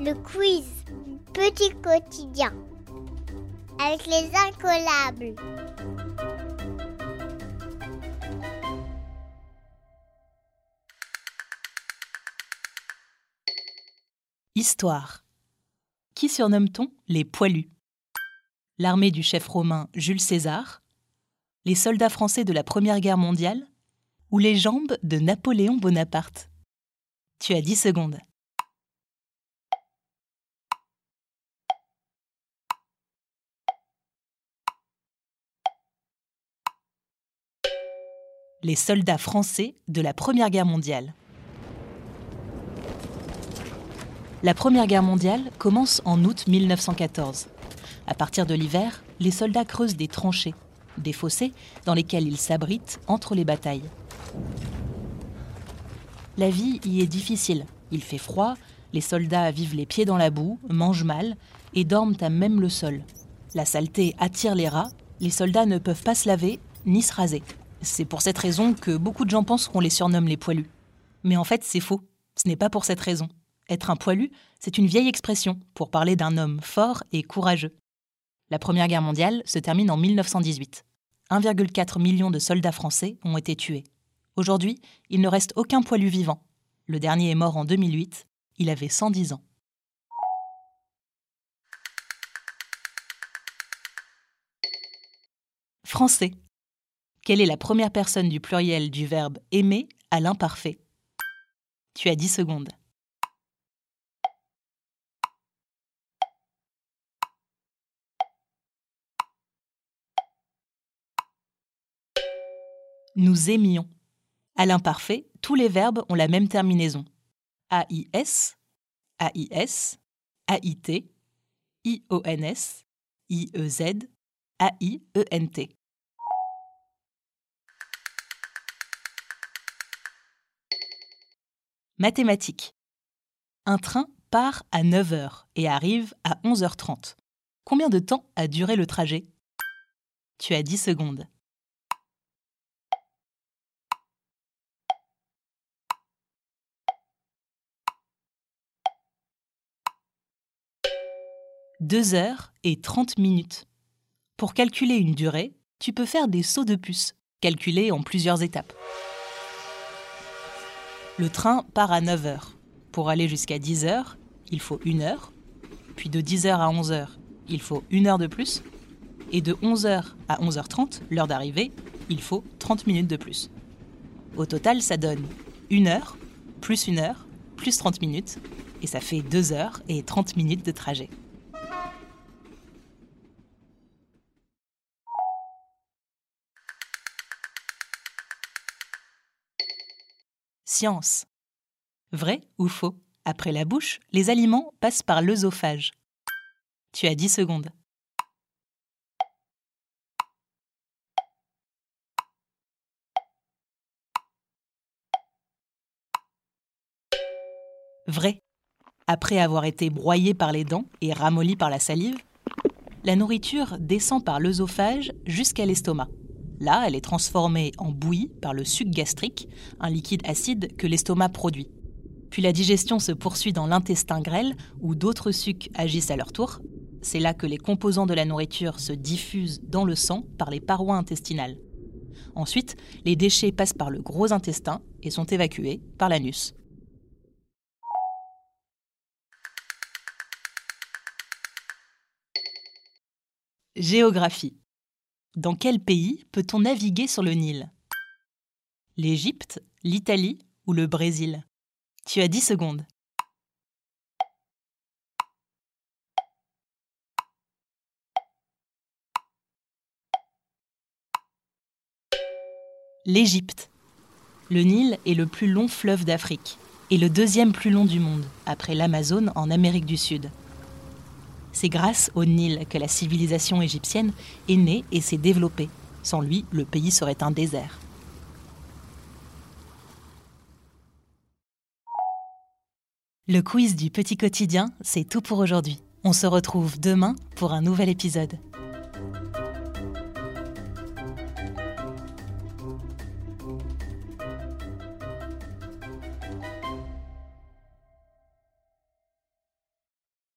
Le quiz Petit quotidien avec les incollables. Histoire. Qui surnomme-t-on les poilus? L'armée du chef romain Jules César Les soldats français de la Première Guerre mondiale Ou les jambes de Napoléon Bonaparte? Tu as 10 secondes. Les soldats français de la Première Guerre mondiale. La Première Guerre mondiale commence en août 1914. À partir de l'hiver, les soldats creusent des tranchées, des fossés dans lesquels ils s'abritent entre les batailles. La vie y est difficile. Il fait froid, les soldats vivent les pieds dans la boue, mangent mal et dorment à même le sol. La saleté attire les rats, les soldats ne peuvent pas se laver ni se raser. C'est pour cette raison que beaucoup de gens pensent qu'on les surnomme les poilus. Mais en fait, c'est faux. Ce n'est pas pour cette raison. Être un poilu, c'est une vieille expression pour parler d'un homme fort et courageux. La Première Guerre mondiale se termine en 1918. 1,4 million de soldats français ont été tués. Aujourd'hui, il ne reste aucun poilu vivant. Le dernier est mort en 2008. Il avait 110 ans. Français. Quelle est la première personne du pluriel du verbe aimer à l'imparfait? Tu as 10 secondes. Nous aimions. À l'imparfait, tous les verbes ont la même terminaison. AIS, AIS, AIT, IONS, IEZ, AIENT. Mathématiques. Un train part à 9h et arrive à 11h30. Combien de temps a duré le trajet? Tu as 10 secondes. Deux heures et 30 minutes. Pour calculer une durée, tu peux faire des sauts de puce, calculés en plusieurs étapes. Le train part à 9 heures. Pour aller jusqu'à 10 heures, il faut une heure. Puis de 10 heures à 11 heures, il faut une heure de plus. Et de 11 heures à 11h30, l'heure d'arrivée, il faut 30 minutes de plus. Au total, ça donne une heure, plus une heure, plus 30 minutes, et ça fait 2 heures et 30 minutes de trajet. Science. Vrai ou faux? Après la bouche, les aliments passent par l'œsophage. Tu as 10 secondes. Vrai. Après avoir été broyé par les dents et ramolli par la salive, la nourriture descend par l'œsophage jusqu'à l'estomac. Là, elle est transformée en bouillie par le suc gastrique, un liquide acide que l'estomac produit. Puis la digestion se poursuit dans l'intestin grêle, où d'autres sucs agissent à leur tour. C'est là que les composants de la nourriture se diffusent dans le sang par les parois intestinales. Ensuite, les déchets passent par le gros intestin et sont évacués par l'anus. Géographie. Dans quel pays peut-on naviguer sur le Nil? L'Égypte, l'Italie ou le Brésil? Tu as 10 secondes. L'Égypte. Le Nil est le plus long fleuve d'Afrique et le deuxième plus long du monde, après l'Amazone en Amérique du Sud. C'est grâce au Nil que la civilisation égyptienne est née et s'est développée. Sans lui, le pays serait un désert. Le quiz du petit quotidien, c'est tout pour aujourd'hui. On se retrouve demain pour un nouvel épisode.